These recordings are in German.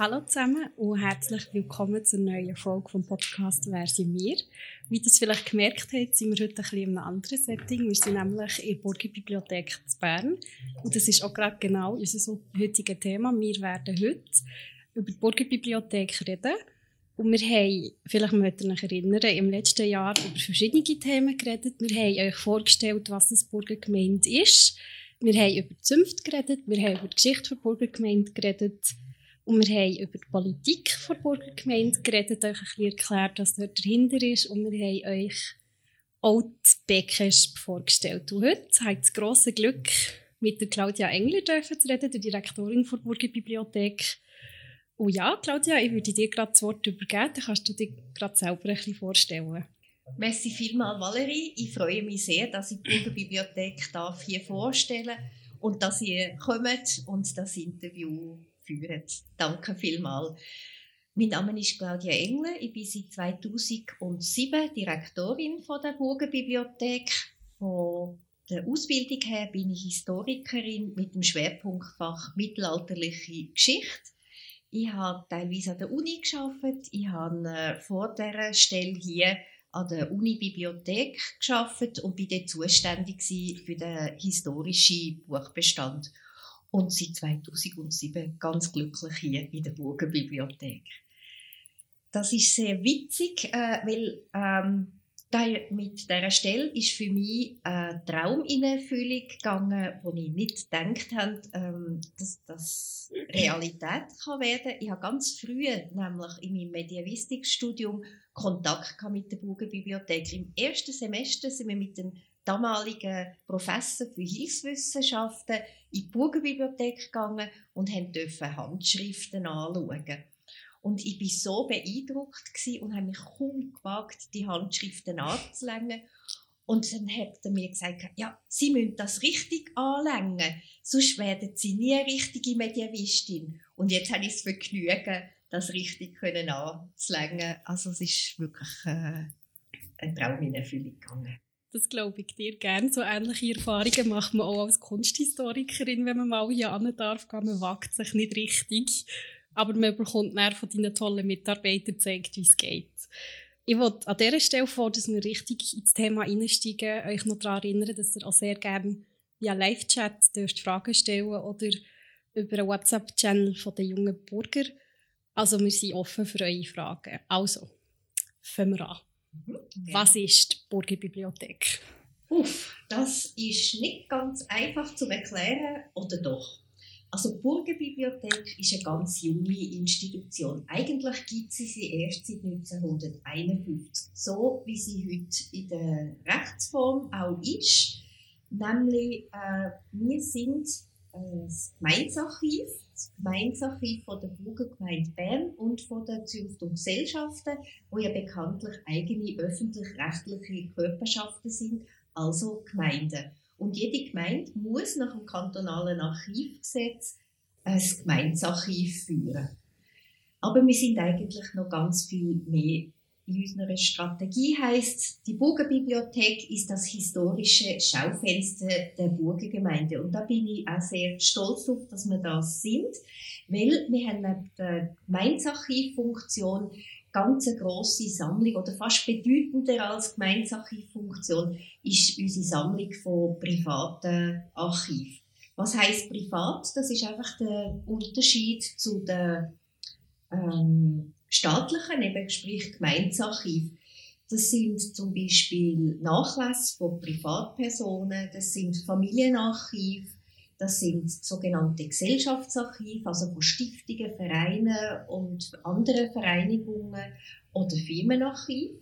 Hallo zusammen und herzlich willkommen zur neuen Folge vom Podcast «Wer sind wir?». Wie ihr vielleicht gemerkt habt, sind wir heute ein bisschen in einem anderen Setting. Wir sind nämlich in der Burgerbibliothek zu Bern. Und das ist auch gerade genau unser heutiges Thema. Wir werden heute über die Burgerbibliothek reden. Und wir haben, vielleicht möchtet ihr euch erinnern, im letzten Jahr über verschiedene Themen geredet. Wir haben euch vorgestellt, was das Burgergemeinde ist. Wir haben über die Zünfte geredet, wir haben über die Geschichte der Burgergemeinde geredet und wir haben über die Politik der Burgergemeinde geredet, euch ein bisschen erklärt, was dort dahinter ist. Und wir haben euch auch die Beckesp vorgestellt. Und heute habt ihr das grosse Glück, mit der Claudia Engler zu reden, der Direktorin der Burgerbibliothek. Und ja, Claudia, ich würde dir gerade das Wort übergeben, dann kannst du dich gerade selber ein bisschen vorstellen. Merci vielmals, Valerie. Ich freue mich sehr, dass ich die Burgerbibliothek hier vorstellen darf und dass ihr kommt und das Interview führen. Danke vielmals. Mein Name ist Claudia Engler. Ich bin seit 2007 Direktorin von der Burgenbibliothek. Von der Ausbildung her bin ich Historikerin mit dem Schwerpunktfach Mittelalterliche Geschichte. Ich habe teilweise an der Uni geschafft. Ich habe äh, vor dieser Stelle hier an der Uni-Bibliothek geschafft und bin dort zuständig für den historischen Buchbestand und seit 2007 ganz glücklich hier in der Burgenbibliothek. Das ist sehr witzig, äh, weil ähm, mit dieser Stelle ist für mich ein Traum in gegangen, wo ich nicht gedacht habe, ähm, dass das Realität kann werden. Ich habe ganz früh, nämlich in meinem Mediavistikstudium, Kontakt mit der Burgenbibliothek. Im ersten Semester sind wir mit dem damaligen Professor für Hilfswissenschaften in die Burgenbibliothek gegangen und durften Handschriften anschauen. Und ich war so beeindruckt und habe mich kaum gewagt, die Handschriften anzulängen. Und dann hat er mir gesagt, ja, Sie müssen das richtig anlängen, sonst werden Sie nie eine richtige Mediavistin. Und jetzt habe ich das Vergnügen, das richtig anzulängen. Also es ist wirklich äh, ein Traum in Erfüllung gegangen. Das glaube ich dir gerne. So ähnliche Erfahrungen macht man auch als Kunsthistorikerin, wenn man mal hier an darf. Man wagt sich nicht richtig. Aber man bekommt dann von deinen tollen Mitarbeitern gezeigt, wie es geht. Ich wollte an dieser Stelle vor, dass wir richtig ins Thema einsteigen, euch noch daran erinnern, dass ihr auch sehr gerne via Live-Chat Fragen stellen oder über einen WhatsApp-Channel der jungen Bürger. Also wir sind offen für eure Fragen. Also, fangen wir an. Mhm. Was ist die Burgerbibliothek? Uff, das ist nicht ganz einfach zu erklären, oder doch? Also die Burgerbibliothek ist eine ganz junge Institution. Eigentlich gibt sie sie erst seit 1951, so wie sie heute in der Rechtsform auch ist. Nämlich, äh, wir sind äh, das Gemeinsarchiv, das Gemeinsarchiv von der Burgergemeinde Bern und von der und Gesellschaften, wo ja bekanntlich eigene öffentlich-rechtliche Körperschaften sind, also Gemeinden. Und jede Gemeinde muss nach dem kantonalen Archivgesetz ein Gemeindearchiv führen. Aber wir sind eigentlich noch ganz viel mehr in unserer Strategie heißt, die Burgerbibliothek ist das historische Schaufenster der Burgergemeinde. Und da bin ich auch sehr stolz auf, dass wir das sind, weil wir haben neben der Gemeinsarchivfunktion ganz grosse Sammlung oder fast bedeutender als Gemeinsarchivfunktion ist unsere Sammlung von privaten Archiven. Was heißt privat? Das ist einfach der Unterschied zu den ähm, staatlichen, eben sprich Gemeindearchiv. Das sind zum Beispiel Nachlässe von Privatpersonen, das sind Familienarchive, das sind sogenannte Gesellschaftsarchive, also von Stiftungen, Vereinen und anderen Vereinigungen oder Firmenarchiv.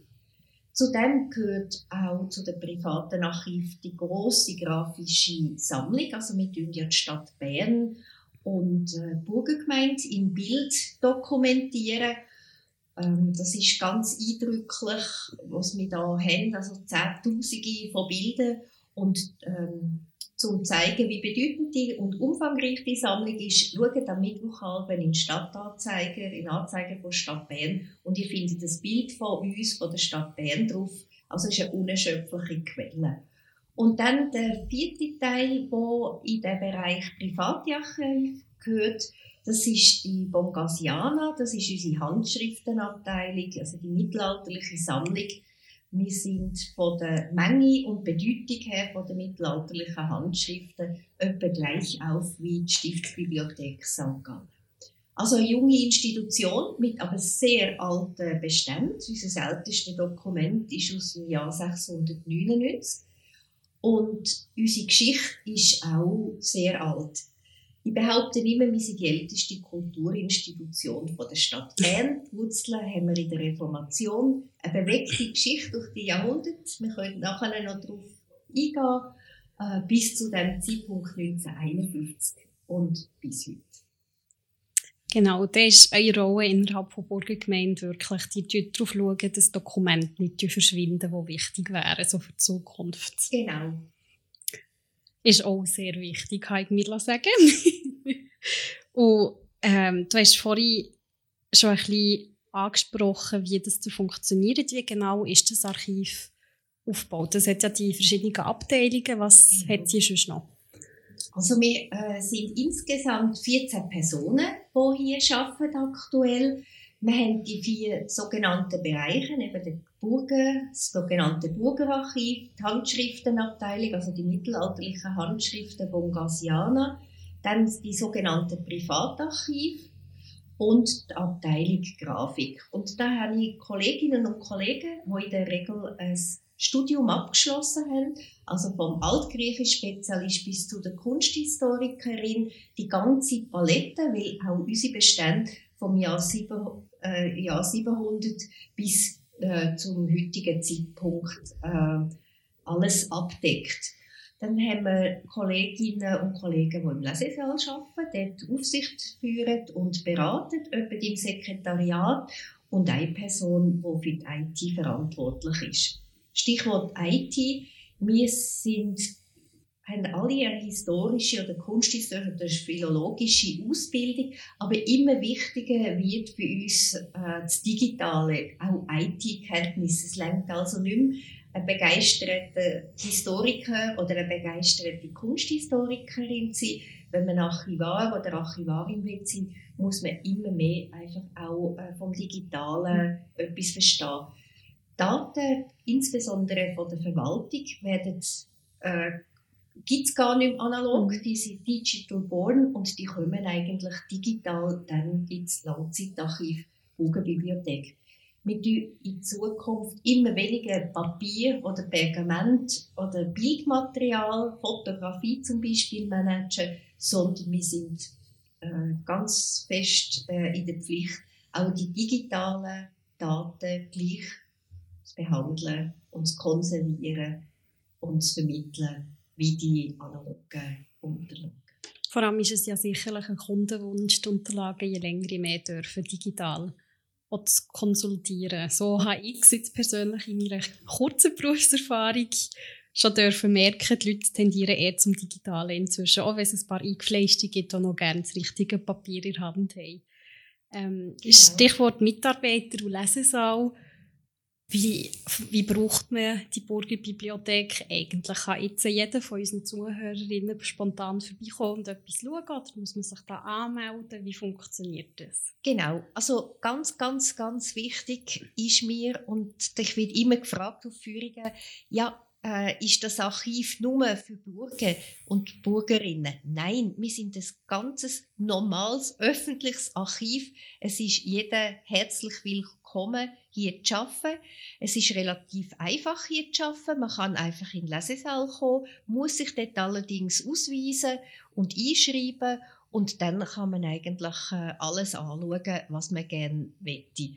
Zudem gehört auch zu den privaten Archiven die große grafische Sammlung. Also wir tun ja die Stadt Bern und äh, Burgergemeinde im Bild dokumentieren. Ähm, das ist ganz eindrücklich, was wir da haben, also Zehntausende von Bildern und ähm, zum zeigen, wie bedeutend die und umfangreich die Sammlung ist, schaut am Mittwochabend in Stadtanzeiger, in Anzeiger von Stadt Bern und ihr findet das Bild von uns, von der Stadt Bern drauf. Also es ist eine unerschöpfliche Quelle. Und dann der vierte Teil, der in den Bereich Privatarchiv gehört, das ist die Bongasiana, das ist unsere Handschriftenabteilung, also die mittelalterliche Sammlung. Wir sind von der Menge und Bedeutung her von den mittelalterlichen Handschriften etwa gleich auf wie die Stiftsbibliothek St. Gallen. Also eine junge Institution mit aber sehr alten Beständen. Unser ältestes Dokument ist aus dem Jahr 699 und unsere Geschichte ist auch sehr alt. Ich behaupte immer, wir sind die älteste Kulturinstitution der Stadt Bern. Die Wurzeln haben wir in der Reformation. Eine bewegte Geschichte durch die Jahrhunderte. Wir können nachher noch darauf eingehen, äh, bis zu dem Zeitpunkt 1951 und bis heute. Genau, da ist eine Rolle innerhalb der Burgergemeinde wirklich, die darauf schauen, dass Dokumente nicht verschwinden, die wichtig wären, so für die Zukunft. Genau. Ist auch sehr wichtig, kann ich mir sagen. Und ähm, du hast vorhin schon ein bisschen angesprochen, wie das funktioniert. Wie genau ist das Archiv aufgebaut? Das hat ja die verschiedenen Abteilungen. Was mhm. hat sie sonst noch? Also wir äh, sind insgesamt 14 Personen, die hier arbeiten aktuell. Wir haben die vier sogenannten Bereiche, eben den Burger, das sogenannte Burgerarchiv, die Handschriftenabteilung, also die mittelalterlichen Handschriften Bongasiana, dann die sogenannten Privatarchiv und die Abteilung Grafik. Und da habe ich Kolleginnen und Kollegen, die in der Regel ein Studium abgeschlossen haben, also vom Altgriechisch-Spezialist bis zu der Kunsthistorikerin, die ganze Palette, weil auch unsere Bestände vom Jahr, 7, äh, Jahr 700 bis äh, zum heutigen Zeitpunkt äh, alles abdeckt. Dann haben wir Kolleginnen und Kollegen, die im Lesesaal arbeiten, dort Aufsicht führen und beraten, etwa im Sekretariat und eine Person, die für die IT verantwortlich ist. Stichwort IT. Wir sind, haben alle eine historische oder kunsthistorische oder philologische Ausbildung, aber immer wichtiger wird für uns äh, das Digitale, auch IT-Kenntnisse. Es lernt also nicht mehr ein begeisterter Historiker oder eine begeisterte Kunsthistorikerin zu sein. Wenn man Archivar oder Archivarin will sein, muss man immer mehr einfach auch äh, vom Digitalen etwas verstehen. Daten, insbesondere von der Verwaltung, werden äh, gibt es gar nicht mehr analog, mhm. die sind digital born und die kommen eigentlich digital dann ins Langzeitarchiv Bugenbibliothek. Wir tun in Zukunft immer weniger Papier oder Pergament oder Bildmaterial, Fotografie zum Beispiel managen, sondern wir sind äh, ganz fest äh, in der Pflicht, auch die digitalen Daten gleich zu behandeln und zu konservieren und zu vermitteln wie die analogen Unterlagen. Vor allem ist es ja sicherlich ein Kundenwunsch, die Unterlagen je länger mehr dürfen digital zu konsultieren. So habe ich jetzt persönlich in meiner kurzen Berufserfahrung schon dürfen merken, die Leute tendieren eher zum Digitalen inzwischen, auch wenn es ein paar Eingefleischte gibt, die noch gerne das richtige Papier in der Hand haben. Ähm, genau. Stichwort Mitarbeiter und Lesesaal. Wie, wie braucht man die Burgerbibliothek eigentlich? Kann jetzt jeder von unseren Zuhörerinnen spontan vorbeikommen und etwas schauen oder muss man sich da anmelden? Wie funktioniert das? Genau, also ganz, ganz, ganz wichtig ist mir und ich werde immer gefragt auf Führungen, ja, äh, ist das Archiv nur für Bürger und Bürgerinnen. Nein, wir sind ein ganzes normales öffentliches Archiv. Es ist jeder herzlich willkommen, hier zu arbeiten. Es ist relativ einfach, hier zu arbeiten. Man kann einfach in den Lesesaal kommen, muss sich dort allerdings ausweisen und einschreiben und dann kann man eigentlich äh, alles anschauen, was man gerne möchte.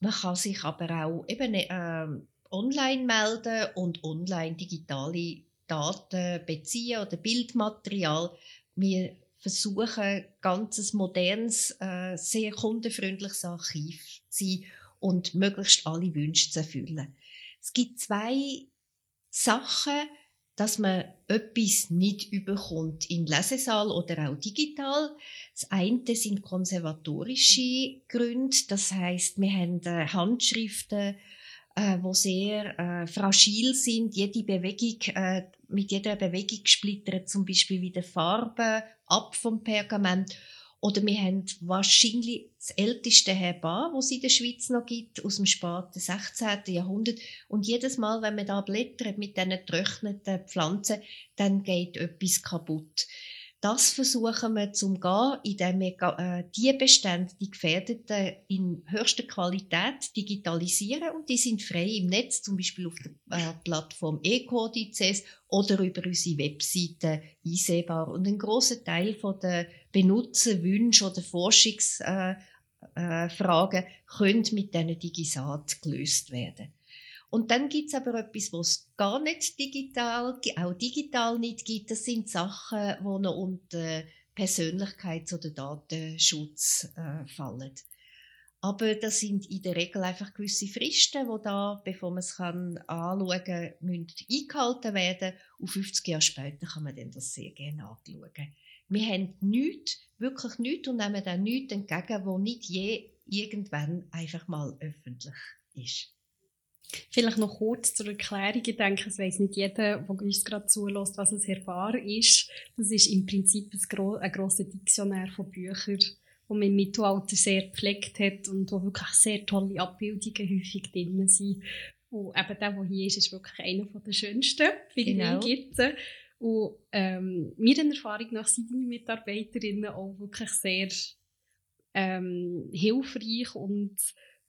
Man kann sich aber auch eben äh, online melden und online digitale Daten beziehen oder Bildmaterial. Wir versuchen, ganzes modernes, äh, sehr kundenfreundliches Archiv zu sein und möglichst alle Wünsche zu erfüllen. Es gibt zwei Sachen, dass man etwas nicht überkommt im Lesesaal oder auch digital. Das eine sind konservatorische Gründe, das heißt, wir haben Handschriften äh, wo sehr äh, fragil sind. Jede Bewegung, äh, mit jeder Bewegung splittert zum Beispiel wieder Farbe ab vom Pergament. Oder wir haben wahrscheinlich das älteste Herbar, das es in der Schweiz noch gibt, aus dem späten 16. Jahrhundert. Und jedes Mal, wenn man da blättert mit diesen getrockneten Pflanzen, dann geht etwas kaputt. Das versuchen wir zu umgehen, indem wir äh, die Bestände, die gefährdeten, in höchster Qualität digitalisieren und die sind frei im Netz, zum Beispiel auf der äh, Plattform eCodices oder über unsere Webseite einsehbar. Und ein großer Teil von der Benutzerwünsche oder Forschungsfragen äh, können mit diesen Digisat gelöst werden. Und dann gibt es aber etwas, was gar nicht digital, auch digital nicht gibt. Das sind Sachen, die noch unter Persönlichkeits- oder Datenschutz äh, fallen. Aber das sind in der Regel einfach gewisse Fristen, die da, bevor man es kann anschauen kann, eingehalten werden. Und 50 Jahre später kann man das sehr gerne anschauen. Wir haben nichts, wirklich nichts und nehmen dann nichts entgegen, was nicht je irgendwann einfach mal öffentlich ist. Vielleicht noch kurz zur Erklärung. Ich denke, es weiß nicht jeder, der uns gerade zulässt, was ein Herbar ist. Das ist im Prinzip ein, gro ein grosser Diktionär von Büchern, die man im Mittelalter sehr gepflegt hat und wo wirklich sehr tolle Abbildungen häufig drin sind. Und eben der, der hier ist, ist wirklich einer der schönsten, finde genau. ich. Und ähm, meiner Erfahrung nach sind die Mitarbeiterinnen auch wirklich sehr ähm, hilfreich und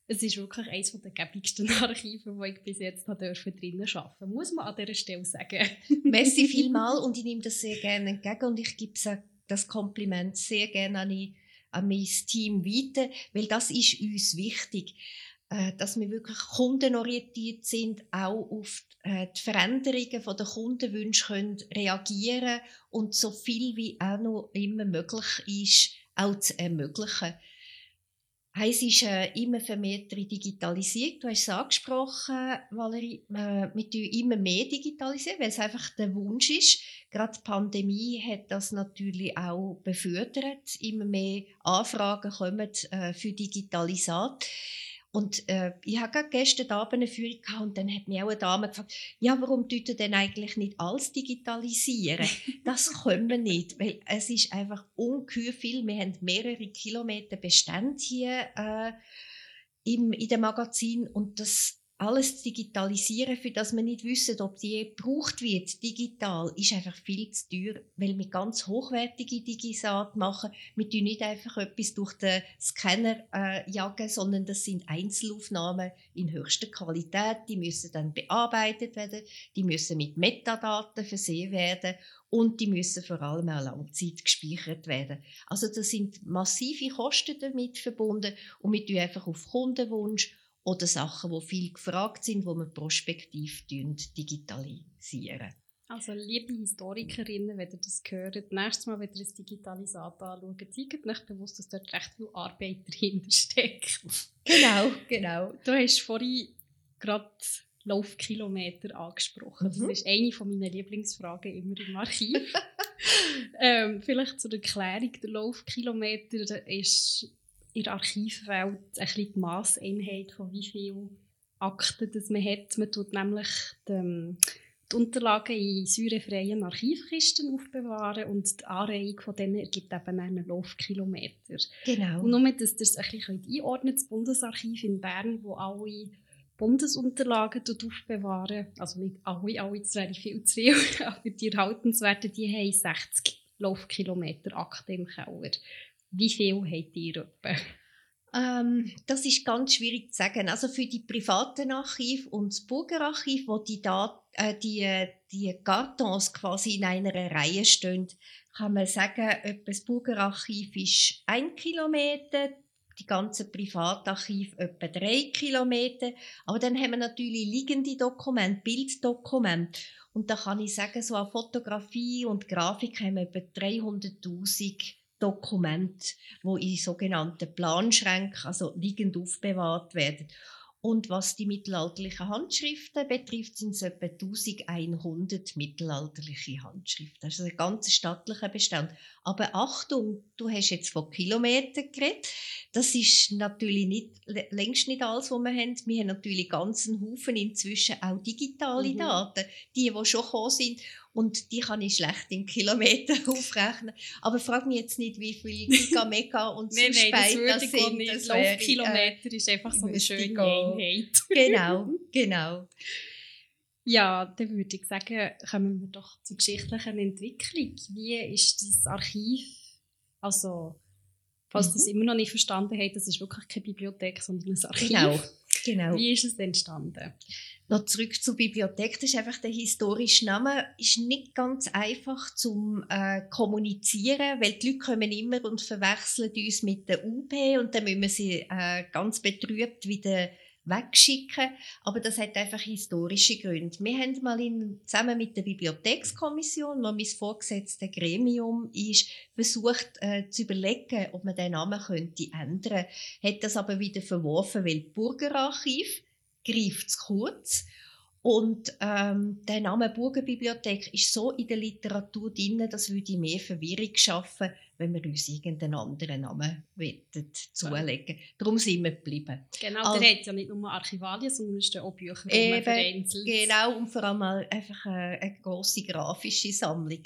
es ist wirklich eines der gäbigsten Archive, die ich bis jetzt dürfen drinnen arbeiten Muss man an dieser Stelle sagen. Merci vielmal und ich nehme das sehr gerne entgegen und ich gebe das Kompliment sehr gerne an, die, an mein Team weiter, weil das ist uns wichtig, äh, dass wir wirklich kundenorientiert sind, auch auf äh, die Veränderungen der Kundenwünsche können reagieren und so viel wie auch noch immer möglich ist, auch zu ermöglichen. Es ist äh, immer vermehrtere Digitalisierung. Du hast es angesprochen, Valerie. Äh, wir tun immer mehr digitalisieren, weil es einfach der Wunsch ist. Gerade die Pandemie hat das natürlich auch befördert. Immer mehr Anfragen kommen äh, für Digitalisat. Und äh, ich hatte gestern Abend eine Führung gehabt und dann hat mich auch eine Dame gefragt, ja, warum tut ihr denn eigentlich nicht alles digitalisieren? das können wir nicht, weil es ist einfach ungeheuer viel. Wir haben mehrere Kilometer Bestand hier äh, im, in dem Magazin und das alles zu digitalisieren, für das wir nicht wissen, ob die gebraucht wird, digital, ist einfach viel zu teuer, weil wir ganz hochwertige Digisat machen. Wir tun nicht einfach etwas durch den Scanner äh, jagen, sondern das sind Einzelaufnahmen in höchster Qualität. Die müssen dann bearbeitet werden, die müssen mit Metadaten versehen werden und die müssen vor allem auch Langzeit gespeichert werden. Also da sind massive Kosten damit verbunden und wir tun einfach auf Kundenwunsch oder Sachen, die viel gefragt sind, wo wir prospektiv digitalisieren. Also, liebe Historikerinnen, wenn ihr das hört, nächstes Mal, wenn ihr das Digitalisat anschaut, zeigt euch bewusst, dass dort recht viel Arbeit dahinter steckt. Genau, genau. Du hast vorhin gerade Laufkilometer angesprochen. Mhm. Das ist eine meiner Lieblingsfragen immer im Archiv. ähm, vielleicht zur Erklärung, der Laufkilometer ist in der Archivwelt ein die Masseinheit von wie viel Akten das man hat. Man tut nämlich die, die Unterlagen in säurefreien Archivkisten aufbewahren und die Anreihung von denen ergibt eben einen Laufkilometer. Genau. Und nur, dass ihr es ein bisschen einordnet, das Bundesarchiv in Bern, wo alle Bundesunterlagen aufbewahren, also nicht alle, alle, das wäre viel zu viel, aber die erhaltenswerten, die haben 60 Laufkilometer Akten im Keller. Wie viel habt ihr etwa? Ähm, das ist ganz schwierig zu sagen. Also für die privaten Archive und das Burgerarchiv, wo die, Dat äh, die, die Kartons quasi in einer Reihe stehen, kann man sagen, etwa das Burgerarchiv ist ein Kilometer, die ganzen Privatarchive etwa drei Kilometer. Aber dann haben wir natürlich liegende Dokumente, Bilddokumente. Und da kann ich sagen, so an Fotografie und Grafik haben wir etwa 300.000 Dokumente, wo in sogenannten Planschränken, also liegend aufbewahrt werden. Und was die mittelalterlichen Handschriften betrifft, sind es etwa 1100 mittelalterliche Handschriften. Das ist ein ganz stattlicher Bestand. Aber Achtung, du hast jetzt von Kilometern geredet. Das ist natürlich nicht, längst nicht alles, was wir haben. Wir haben natürlich ganzen Haufen inzwischen auch digitale mhm. Daten, die, die schon gekommen sind. Und die kann ich schlecht in Kilometer aufrechnen. Aber frag mich jetzt nicht, wie viel Giga, Mega und so nein, nein, das, das sind. Nicht. Das Laufkilometer äh, ist einfach so eine schöne Einheit. genau, genau. Ja, dann würde ich sagen, kommen wir doch zur geschichtlichen Entwicklung. Wie ist das Archiv, also falls mhm. das immer noch nicht verstanden habt, das ist wirklich keine Bibliothek, sondern ein Archiv. Genau, genau. Wie ist es entstanden? noch zurück zur Bibliothek. Das ist einfach der historische Name. Ist nicht ganz einfach zum äh, kommunizieren, weil die Leute kommen immer und verwechseln uns mit der UP und dann müssen wir sie äh, ganz betrübt wieder wegschicken. Aber das hat einfach historische Gründe. Wir haben mal in, zusammen mit der Bibliothekskommission, wo mein vorgesetztes Gremium ist, versucht äh, zu überlegen, ob man den Namen könnte ändern. Hat das aber wieder verworfen, weil Burgerarchiv greift zu kurz. Und ähm, der Name Burgenbibliothek ist so in der Literatur drin, das würde mehr Verwirrung schaffen, wenn wir uns irgendeinen anderen Namen zulegen ja. Darum sind wir geblieben. Genau, also, der hat ja nicht nur Archivalien, sondern es auch Bücher eben, vereinzelt. Genau, und vor allem einfach eine, eine grosse grafische Sammlung.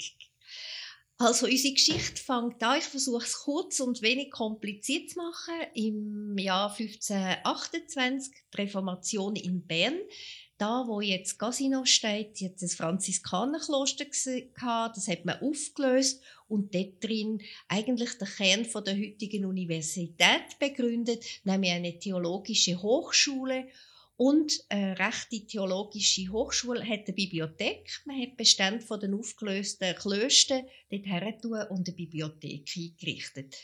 Also unsere Geschichte fängt an, ich versuche es kurz und wenig kompliziert zu machen, im Jahr 1528, die Reformation in Bern. Da, wo jetzt Casino steht, jetzt das Franziskanerkloster gehabt, das hat man aufgelöst und dort drin eigentlich der Kern von der heutigen Universität begründet, nämlich eine theologische Hochschule und eine rechte theologische Hochschule hat eine Bibliothek. Man hat Bestände von den aufgelösten Klöstern dort hergetan und eine Bibliothek eingerichtet.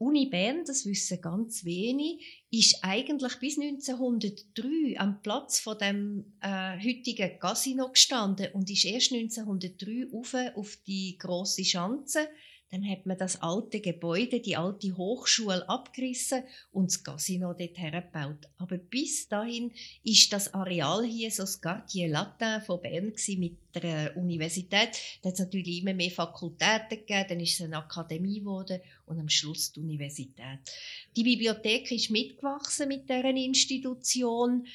Uni Bern, das wissen ganz wenig, ist eigentlich bis 1903 am Platz von dem äh, heutigen Casino gestanden und ist erst 1903 auf, auf die große Schanze dann hat man das alte Gebäude, die alte Hochschule abgerissen und das Casino dort hergebaut. Aber bis dahin ist das Areal hier so das Quartier Latin von Bern mit der Universität. Da hat es natürlich immer mehr Fakultäten gegeben, dann ist es eine Akademie geworden und am Schluss die Universität. Die Bibliothek ist mitgewachsen mit deren Institution,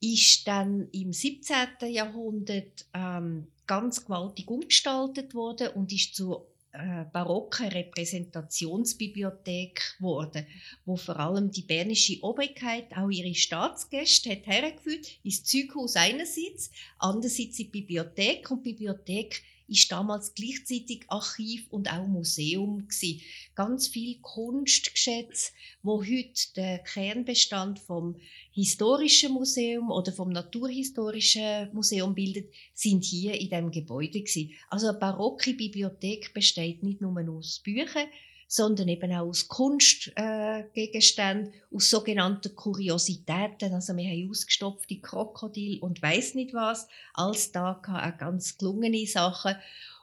ist dann im 17. Jahrhundert ähm, ganz gewaltig umgestaltet worden und ist zu äh, barocke Repräsentationsbibliothek geworden, wo vor allem die bernische Obrigkeit auch ihre Staatsgäste hat hergeführt ins Zeughaus einerseits, andererseits in die Bibliothek und die Bibliothek ist damals gleichzeitig Archiv und auch Museum gewesen. Ganz viel Kunstgeschätze, wo heute der Kernbestand vom historischen Museum oder vom naturhistorischen Museum bildet, sind hier in dem Gebäude gewesen. Also eine barocke Bibliothek besteht nicht nur aus Büchern, sondern eben auch aus Kunstgegenständen, äh, aus sogenannten Kuriositäten. Also wir haben ausgestopfte Krokodil und weiß nicht was. Als da auch ganz gelungene Sachen.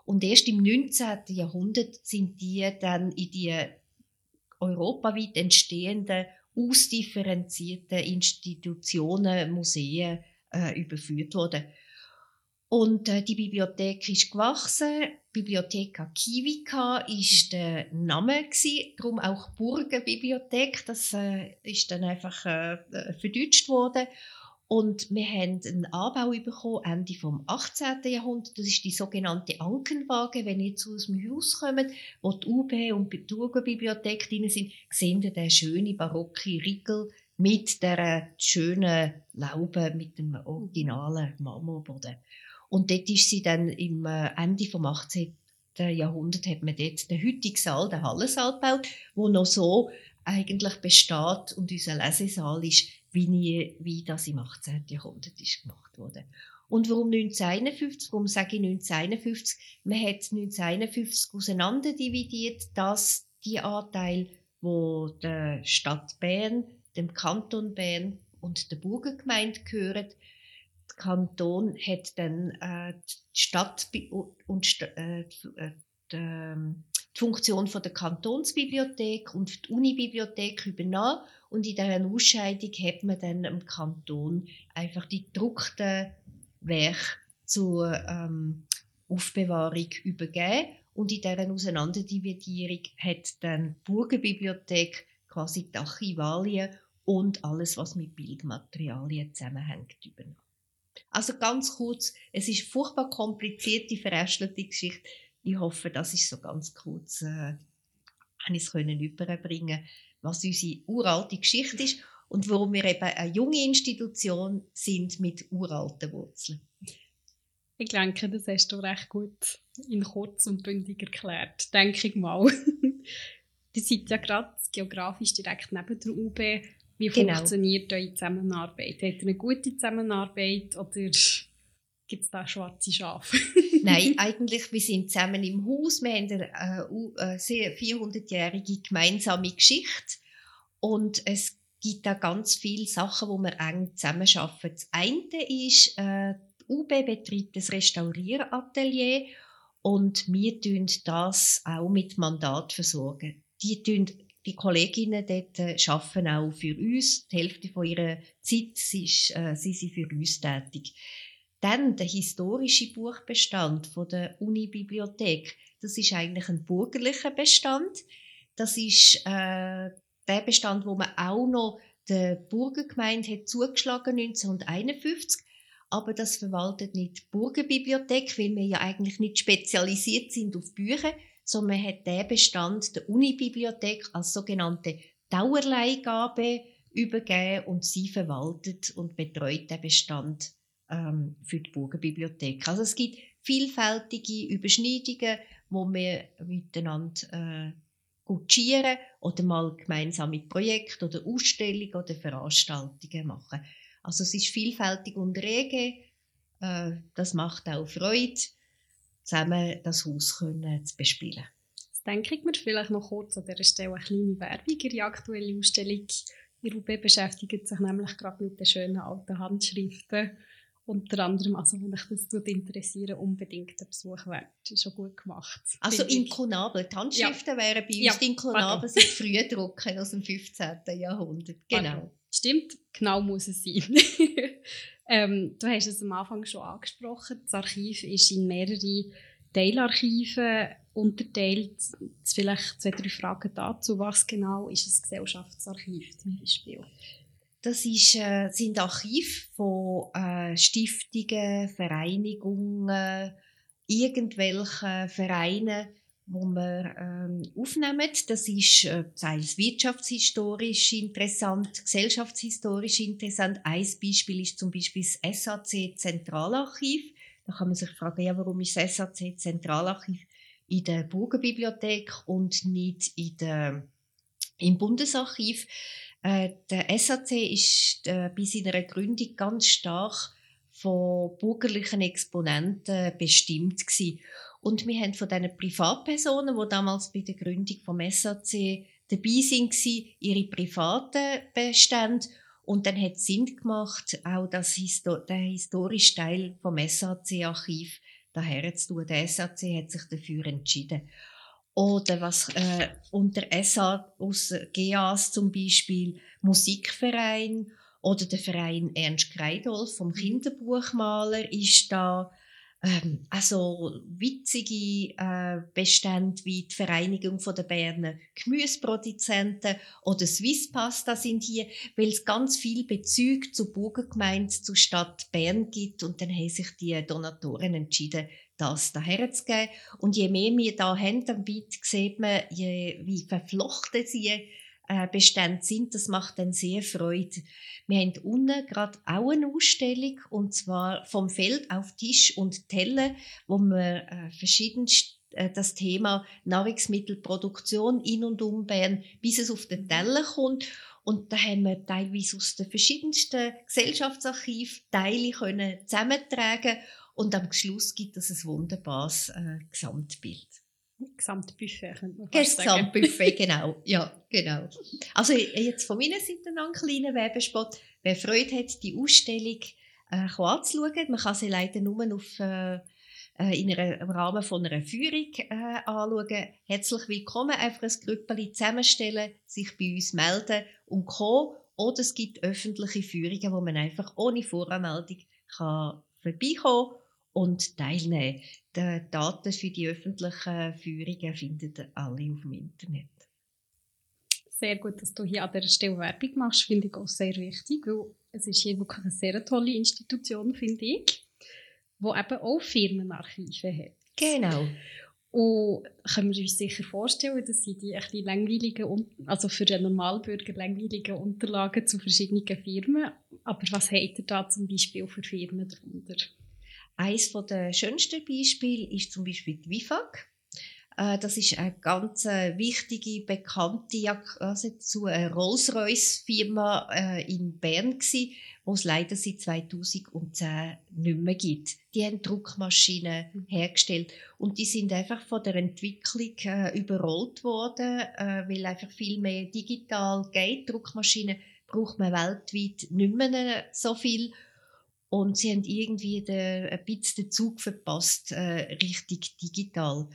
Und erst im 19. Jahrhundert sind die dann in die europaweit entstehenden, ausdifferenzierten Institutionen, Museen äh, überführt worden. Und äh, die Bibliothek ist gewachsen. Bibliotheca Civica ist der Name darum auch Burgenbibliothek. Das äh, ist dann einfach äh, verdeutscht worden. Und wir haben einen Anbau bekommen, Ende vom 18. Jahrhundert. Das ist die sogenannte Ankenwagen. Wenn ihr jetzt aus dem Haus kommt, wo die UB und die Burgenbibliothek drin sind, sehen ihr den schönen barocke Riegel mit der schönen Laube, mit dem originalen Marmorboden. Und dort ist sie dann im äh, Ende vom 18. Jahrhundert hat man dort den heutigen Saal, den Hallensaal gebaut, wo noch so eigentlich besteht und unser Lesesaal ist, wie, nie, wie das im 18. Jahrhundert ist gemacht wurde. Und warum 1951? Warum sage ich 1951? Man hat 1951 auseinanderdividiert, dass die Anteil, wo der Stadt Bern, dem Kanton Bern und der Burgengemeinde gehören, Kanton hat dann äh, die Stadt und äh, die, ähm, die Funktion von der Kantonsbibliothek und die Unibibliothek übernommen und in dieser Ausscheidung hat man dann im Kanton einfach die gedruckten Werke zur ähm, Aufbewahrung übergeben und in dieser Auseinanderdividierung hat dann die Burgenbibliothek quasi die Archivalien und alles, was mit Bildmaterialien zusammenhängt, übernommen. Also ganz kurz, es ist furchtbar komplizierte, verästelte Geschichte. Ich hoffe, das ist so ganz kurz, äh, ich es können überbringen, was unsere uralte Geschichte ist und warum wir eben eine junge Institution sind mit uralten Wurzeln. Ich denke, das hast du recht gut in kurz und bündig erklärt, denke ich mal. Ihr seid ja gerade geografisch direkt neben der UB. Wie genau. funktioniert eure Zusammenarbeit? Habt ihr eine gute Zusammenarbeit oder gibt es da schwarze Schafe? Nein, eigentlich, wir sind zusammen im Haus. Wir haben eine äh, sehr 400-jährige gemeinsame Geschichte und es gibt da ganz viele Sachen, wo wir eng zusammenarbeiten. Das eine ist, äh, die UB betreibt das Restaunieratelier und wir tun das auch mit Mandat versorgen. Die tun die Kolleginnen dort äh, arbeiten auch für uns. Die Hälfte von ihrer Zeit ist, äh, sie sind für uns tätig. Dann der historische Buchbestand von der Unibibliothek. Das ist eigentlich ein bürgerlicher Bestand. Das ist äh, der Bestand, wo man auch noch der Burgergemeinde hat zugeschlagen 1951. Aber das verwaltet nicht die Burgerbibliothek, weil wir ja eigentlich nicht spezialisiert sind auf Bücher, sondern man hat den Bestand der Unibibliothek als sogenannte Dauerleihgabe übergeben und sie verwaltet und betreut den Bestand ähm, für die Burgerbibliothek. Also es gibt vielfältige Überschneidungen, wo wir miteinander äh, kutschieren oder mal gemeinsame Projekte oder Ausstellungen oder Veranstaltungen machen. Also es ist vielfältig und rege. Äh, das macht auch Freude, zusammen das Haus können zu bespielen. Denke ich mir vielleicht noch kurz an dieser Stelle eine kleine Werbung. Ihre aktuelle Ausstellung in UB beschäftigt sich nämlich gerade mit den schönen alten Handschriften unter anderem, also wenn euch das interessiert, unbedingt ein Besuch wert. Ist schon gut gemacht. Also inkunabel. Die Handschriften ja. wären bei uns ja, inkunabel, sind früh drucken aus dem 15. Jahrhundert. Genau. Pardon. Stimmt, genau muss es sein. ähm, du hast es am Anfang schon angesprochen. Das Archiv ist in mehrere Teilarchive unterteilt. Vielleicht zwei, drei Fragen dazu. Was genau ist ein Gesellschaftsarchiv zum Beispiel? Das ist, äh, sind Archive von äh, Stiftungen, Vereinigungen, irgendwelchen Vereinen, wo wir ähm, aufnehmen. Das ist äh, teils wirtschaftshistorisch interessant, gesellschaftshistorisch interessant. Ein Beispiel ist zum Beispiel das SAC Zentralarchiv. Da kann man sich fragen, ja, warum ist das SAC Zentralarchiv in der Burgerbibliothek und nicht in der, im Bundesarchiv? Äh, der SAC ist äh, bei seiner Gründung ganz stark von bürgerlichen Exponenten bestimmt gewesen. Und wir haben von diesen Privatpersonen, die damals bei der Gründung vom SAC dabei sind, ihre privaten Bestände. Und dann hat es Sinn gemacht, auch das Histo den historischen Teil vom SAC-Archiv daher zu tun. Der SAC hat sich dafür entschieden. Oder was äh, unter SA aus GAS zum Beispiel Musikverein oder der Verein Ernst Kreidolf vom. Kinderbuchmaler ist da. Ähm, also witzige äh, Bestände wie die Vereinigung der Berner Gemüseproduzenten oder Swiss Pasta sind hier, weil es ganz viel Bezüge zur Burgergemeinde, zur Stadt Bern gibt und dann haben sich die Donatoren entschieden, das daher zu geben. Und je mehr wir da haben, dann sieht man, je, wie verflochten sie äh, Bestände sind. Das macht dann sehr Freude. Wir haben unten gerade auch eine Ausstellung, und zwar vom Feld auf Tisch und Teller, wo wir äh, verschiedenst äh, das Thema Nahrungsmittelproduktion in und um Bern, bis es auf den Teller kommt. Und da haben wir teilweise aus den verschiedensten Gesellschaftsarchiven Teile können zusammentragen und am Schluss gibt es ein wunderbares äh, Gesamtbild. Gesamtbuffet könnte man fast Gesamtbuffet, genau. Ja, genau. Also jetzt von meiner Seite noch ein kleiner Werbespot. Wer Freude hat, die Ausstellung äh, anzuschauen, man kann sie leider nur auf äh, äh, in einer, im Rahmen von einer Führung äh, anschauen. Herzlich willkommen, einfach ein Grüppeli zusammenstellen, sich bei uns melden und kommen. Oder es gibt öffentliche Führungen, wo man einfach ohne Voranmeldung kann vorbeikommen und teilnehmen. Die Daten für die öffentlichen Führungen findet ihr alle auf dem Internet. Sehr gut, dass du hier an dieser Stelle Werbung machst, finde ich auch sehr wichtig, weil es ist hier wirklich eine sehr tolle Institution, finde ich, die eben auch Firmenarchive hat. Genau. Und können wir uns sicher vorstellen, dass sie die echt langweiligen, also für den Normalbürger langweiligen Unterlagen zu verschiedenen Firmen. Aber was habt ihr da zum Beispiel für Firmen darunter? Eines der schönsten Beispiele ist zum Beispiel die WIFAG. Äh, das ist eine ganz äh, wichtige, bekannte also zu eine Rolls-Royce-Firma äh, in Bern die es leider seit 2010 nicht mehr gibt. Die haben Druckmaschinen mhm. hergestellt und die sind einfach von der Entwicklung überrollt worden, weil einfach viel mehr digital geht. Druckmaschinen braucht man weltweit nicht mehr so viel und sie haben irgendwie den, ein bisschen den Zug verpasst, äh, richtig digital.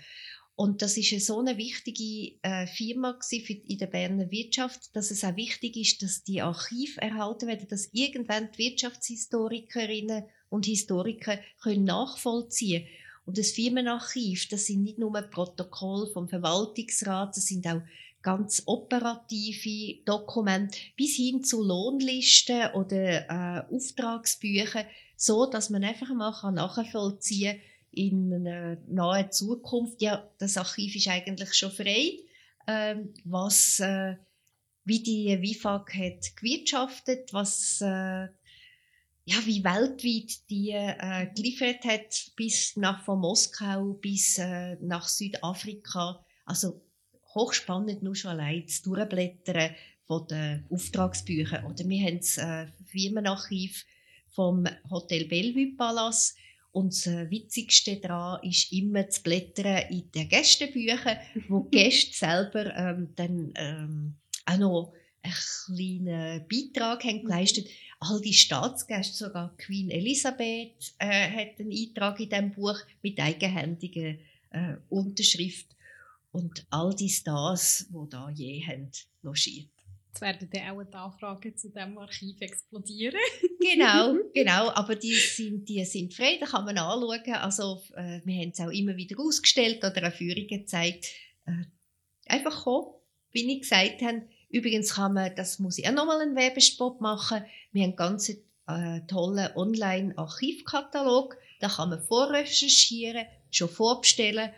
Und das ist so eine wichtige äh, Firma für, in der Berner Wirtschaft, dass es auch wichtig ist, dass die Archive erhalten werden, dass irgendwann die Wirtschaftshistorikerinnen und Historiker können nachvollziehen Und das Firmenarchiv, das sind nicht nur Protokolle vom Verwaltungsrat, das sind auch ganz operative Dokumente bis hin zu Lohnlisten oder äh, Auftragsbüchern, so dass man einfach mal nachvollziehen kann in einer nahen Zukunft. Ja, das Archiv ist eigentlich schon frei, ähm, was äh, wie die WIFAG hat gewirtschaftet, was äh, ja, wie weltweit die äh, geliefert hat, bis nach von Moskau bis äh, nach Südafrika. Also hochspannend, nur schon allein das Durchblättern von den Auftragsbüchern. Oder wir haben das äh, Firmenarchiv vom Hotel Bellevue Palace. Und das äh, Witzigste daran ist immer zu blättern in den Gästebüchern, wo die Gäste selber ähm, dann ähm, auch noch einen kleinen Beitrag haben geleistet. All die Staatsgäste, sogar Queen Elisabeth, äh, hat einen Eintrag in diesem Buch mit eigenhändiger äh, Unterschrift und all die Stars, die da je haben logiert. Jetzt werden dann auch die Anfragen zu diesem Archiv explodieren. genau, genau. Aber die sind, die sind frei, da kann man anschauen. Also, äh, wir haben es auch immer wieder ausgestellt oder eine Führung gezeigt. Äh, einfach kommen, wie ich gesagt habe. Übrigens kann man, das muss ich auch nochmal einen Werbespot machen. Wir haben einen ganz äh, tollen Online-Archivkatalog. Da kann man vorrecherchieren, schon vorbestellen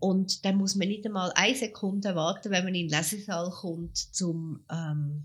und dann muss man nicht einmal eine Sekunde warten, wenn man in den Lesesaal kommt, um ähm,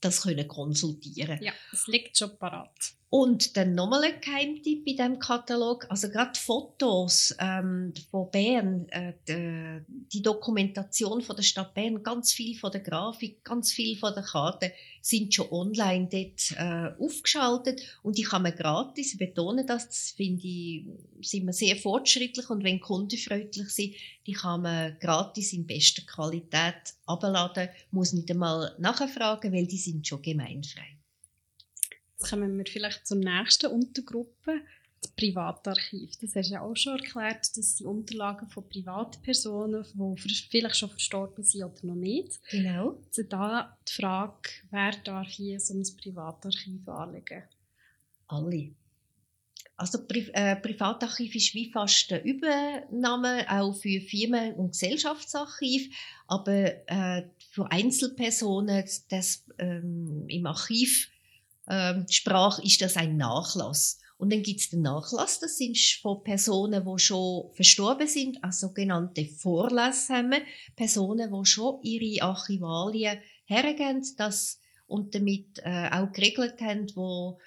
das können konsultieren. Ja, es liegt schon parat. Und dann nochmal ein Geheimtipp bei diesem Katalog, also gerade Fotos ähm, von Bern, äh, die, die, Dokumentation von der Stadt Bern, ganz viel von der Grafik, ganz viel von der Karte sind schon online dort äh, aufgeschaltet. Und die kann man gratis, ich betone das, das finde ich, sind wir sehr fortschrittlich. Und wenn kundenfreundlich sind, die kann man gratis in bester Qualität abladen, muss nicht einmal nachfragen, weil die sind schon gemeinfrei. Jetzt kommen wir vielleicht zur nächsten Untergruppe, das Privatarchiv. Das hast du ja auch schon erklärt, dass die Unterlagen von Privatpersonen, die vielleicht schon verstorben sind oder noch nicht. Genau. Also da die Frage, wer darf hier so ein Privatarchiv anlegen? Alle. Also Pri äh, Privatarchiv ist wie fast der Übernahme auch für Firmen- und Gesellschaftsarchiv, aber äh, für Einzelpersonen das ähm, im Archiv ähm, Sprache ist das ein Nachlass. Und dann gibt es den Nachlass, das sind von Personen, die schon verstorben sind, also sogenannte Vorlassheime, Personen, die schon ihre Archivalien hergeben das, und damit äh, auch geregelt haben, wo,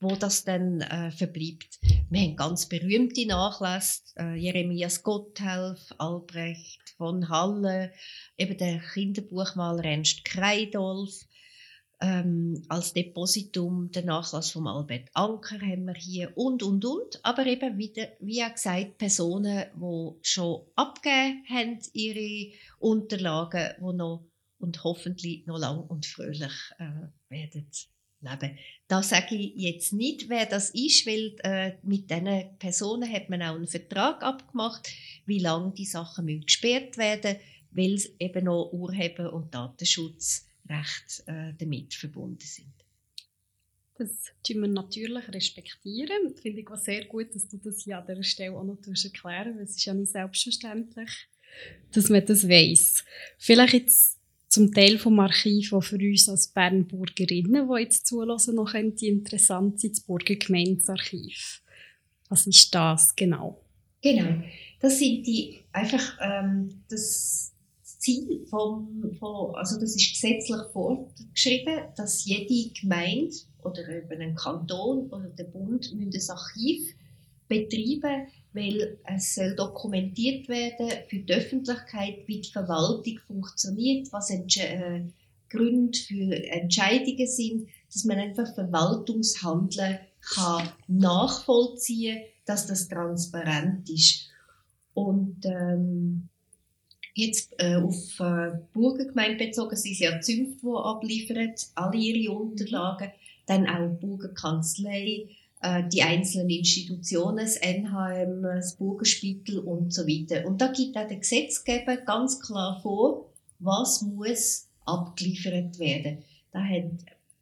wo das dann äh, verbleibt. Wir haben ganz berühmte Nachlässe, äh, Jeremias Gotthelf, Albrecht von Halle, eben der Kinderbuchmaler Ernst Kreidolf, ähm, als Depositum den Nachlass von Albert Anker haben wir hier und und und, aber eben wieder, wie auch gesagt, Personen, die schon abgegeben haben, ihre Unterlagen, die noch und hoffentlich noch lang und fröhlich äh, werden leben. Da sage ich jetzt nicht, wer das ist, weil äh, mit diesen Personen hat man auch einen Vertrag abgemacht, wie lange die Sachen müssen gesperrt werden weil eben noch Urheber- und Datenschutzrecht äh, damit verbunden sind. Das tun wir natürlich respektieren. Das finde ich auch sehr gut, dass du das hier an dieser Stelle auch noch erklären weil es ist ja nicht selbstverständlich, dass man das weiss. Vielleicht jetzt zum Teil vom Archiv, das für uns als Bernburgerinnen, die jetzt zulassen, noch interessant sein, das Burgergemeinsarchiv. Was ist das genau? Genau, das sind die einfach ähm, das Ziel vom, vom, also das ist gesetzlich vorgeschrieben, dass jede Gemeinde oder eben ein Kanton oder der Bund ein Archiv betreiben weil es soll dokumentiert werden für die Öffentlichkeit, wie die Verwaltung funktioniert, was äh, Gründe für Entscheidungen sind, dass man einfach Verwaltungshandeln kann nachvollziehen, dass das transparent ist. Und ähm, jetzt äh, auf äh, Burgergemeinde bezogen, sind es ja Zünfte, die abliefern, alle ihre Unterlagen, dann auch die Burgerkanzlei, äh, die einzelnen Institutionen, das NHM, das Burgerspital und so weiter. Und da gibt auch der Gesetzgeber ganz klar vor, was muss abgeliefert werden. Da hat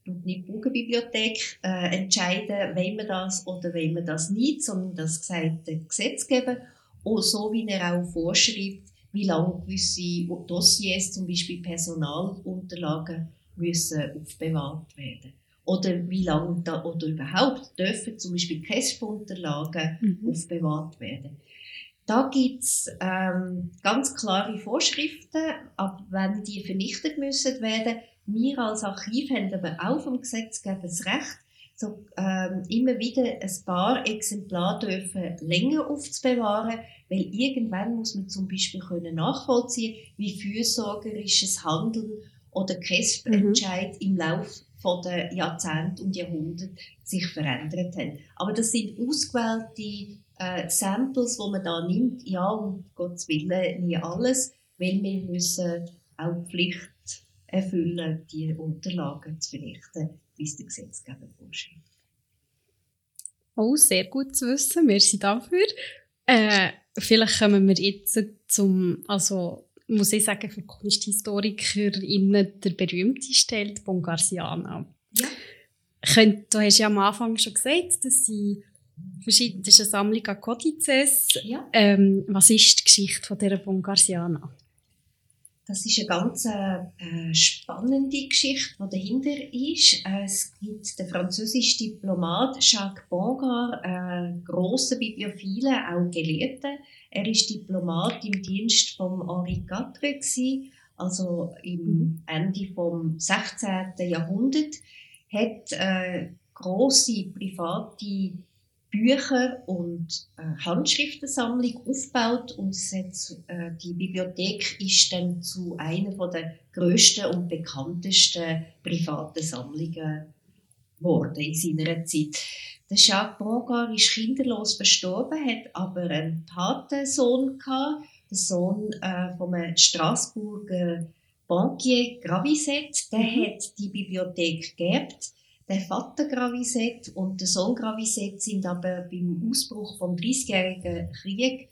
nicht die Burgerbibliothek äh, entscheiden, wollen wir das oder wollen wir das nicht, sondern das sagt der Gesetzgeber, und so wie er auch vorschreibt, wie lange gewisse Dossiers, zum Beispiel Personalunterlagen, müssen aufbewahrt werden oder wie lange da, oder überhaupt dürfen zum Beispiel KESP-Unterlagen mhm. aufbewahrt werden. Da gibt es ähm, ganz klare Vorschriften, ab wenn die vernichtet müssen werden. Wir als Archiv haben aber auch vom Gesetzgeber das Recht, so, ähm, immer wieder ein paar Exemplare dürfen länger aufzubewahren, weil irgendwann muss man zum Beispiel können nachvollziehen, wie fürsorgerisches Handeln oder KESP-Entscheid mhm. im Laufe von den Jahrzehnten und Jahrhunderten sich verändert haben. Aber das sind ausgewählte äh, Samples, die man da nimmt. Ja, um Gottes Willen nie alles, weil wir müssen auch die Pflicht erfüllen, die Unterlagen zu vernichten, wie es der Gesetzgeber vorschreibt. Oh, sehr gut zu wissen. Merci dafür. Äh, vielleicht kommen wir jetzt zum, also muss ich sagen, für KunsthistorikerInnen der berühmteste, die Bongarsiana. Ja. Könnt, du hast ja am Anfang schon gesagt, dass sie verschiedene, das ist eine Sammlung an Kodizes. Ja. Ähm, was ist die Geschichte von dieser Bongarsiana? Das ist eine ganz äh, spannende Geschichte, die dahinter ist. Es gibt den französischen Diplomat Jacques Bongard, einen grossen Bibliophilen, auch Gelehrten. Er war Diplomat im Dienst von Henri IV, also im mhm. Ende des 16. Jahrhunderts, hat äh, grosse private Bücher und äh, Handschriftensammlung aufgebaut und hat, äh, die Bibliothek ist dann zu einer der grössten und bekanntesten privaten Sammlungen geworden in seiner Zeit. Der Jacques Bongard ist kinderlos verstorben, hat aber einen Patensohn gehabt, den Sohn äh, vom Straßburger Bankier Graviset. Der mhm. hat die Bibliothek geerbt der Vater Graviset und der Sohn Graviset sind aber beim Ausbruch vom 30-jährigen Krieg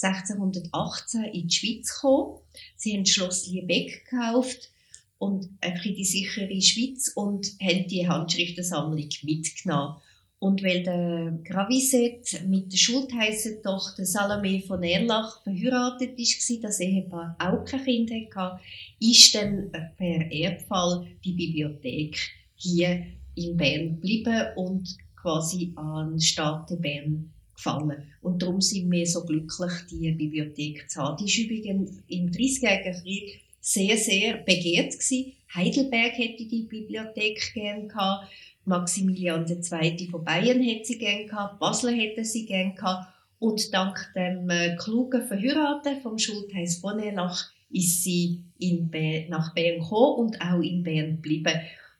1618 in die Schweiz gekommen. Sie haben Schloss Liebeck gekauft und einfach in die sichere Schweiz und haben die Handschriftensammlung mitgenommen. Und weil der Graviset mit der Schultheißentochter Salome von Erlach verheiratet war, das Ehepaar auch kein Kind hatte, ist dann per Erbfall die Bibliothek hier in Bern geblieben und quasi an den Staat Bern gefallen. Und darum sind wir so glücklich, die Bibliothek zu haben. Die war übrigens im 30-jährigen Krieg sehr, sehr begehrt. Gewesen. Heidelberg hätte die Bibliothek gern gehabt. Maximilian II. von Bayern hätte sie gern gehabt. Basel hätte sie gern gehabt. Und dank dem äh, klugen Verheiraten vom Schultheiß von Erlach ist sie Bern, nach Bern gekommen und auch in Bern geblieben.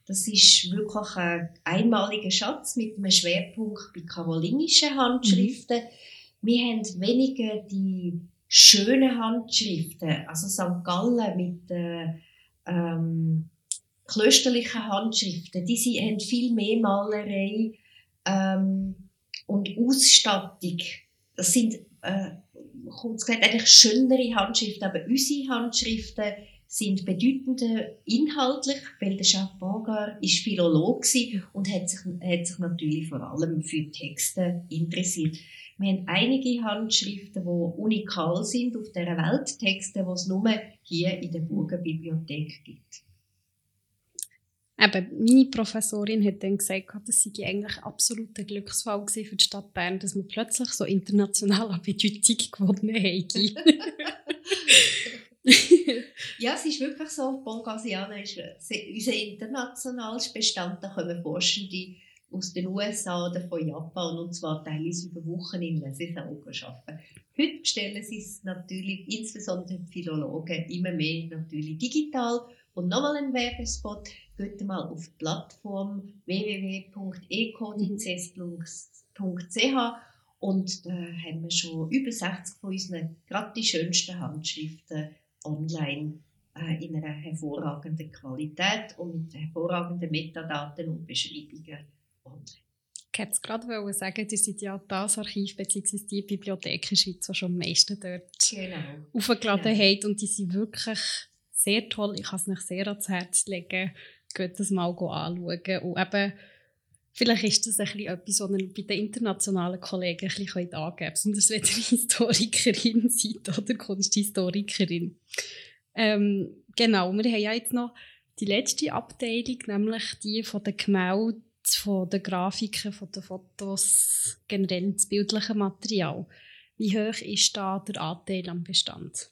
Das ist wirklich ein einmaliger Schatz mit einem Schwerpunkt bei karolinischen Handschriften. Mhm. Wir haben weniger die schönen Handschriften, also St. Gallen mit äh, ähm, klösterlichen Handschriften, die sie haben viel mehr Malerei ähm, und Ausstattung. Das sind äh, kurz gesagt eigentlich schönere Handschriften, aber unsere Handschriften sind bedeutender inhaltlich, weil der Jacques Bogar ist Philologe und hat sich, hat sich natürlich vor allem für Texte interessiert. Wir haben einige Handschriften, die unikal sind auf der Welt, Texte, die es nur hier in der Burgenbibliothek gibt. Eben, meine Professorin hat dann gesagt, das sei eigentlich absolut ein Glücksfall für die Stadt Bern, dass wir plötzlich so international an Bedeutung gewonnen haben. ja, es ist wirklich so, Bongasiana ist unser internationales Bestand. Da kommen Forschende aus den USA oder von Japan und zwar teilweise über Wochen in der Saison arbeiten. Heute bestellen sie es natürlich, insbesondere die Philologen, immer mehr natürlich digital. Und nochmal ein Werbespot, geht mal auf die Plattform www.ecodices.ch und da haben wir schon über 60 von unseren, gerade die schönsten Handschriften online äh, in einer hervorragenden Qualität und mit hervorragenden Metadaten und Beschreibungen online. Ich wollte es gerade sagen, ihr seid ja das Archiv bzw. die Bibliothek in der Schweiz, die schon am meisten dort genau. aufgeladen genau. hat. Und die sind wirklich sehr toll. Ich kann es euch sehr ans Herz legen. Geht das mal anschauen. Und eben, vielleicht ist das ein etwas, was ihr bei den internationalen Kollegen ein bisschen angeben könnt. Besonders wenn ihr Historikerin seid oder Kunsthistorikerin. Ähm, genau, wir haben ja jetzt noch die letzte Abteilung, nämlich die von den Gemälden, von den Grafiken, von den Fotos, generell das bildliche Material. Wie hoch ist da der Anteil am Bestand?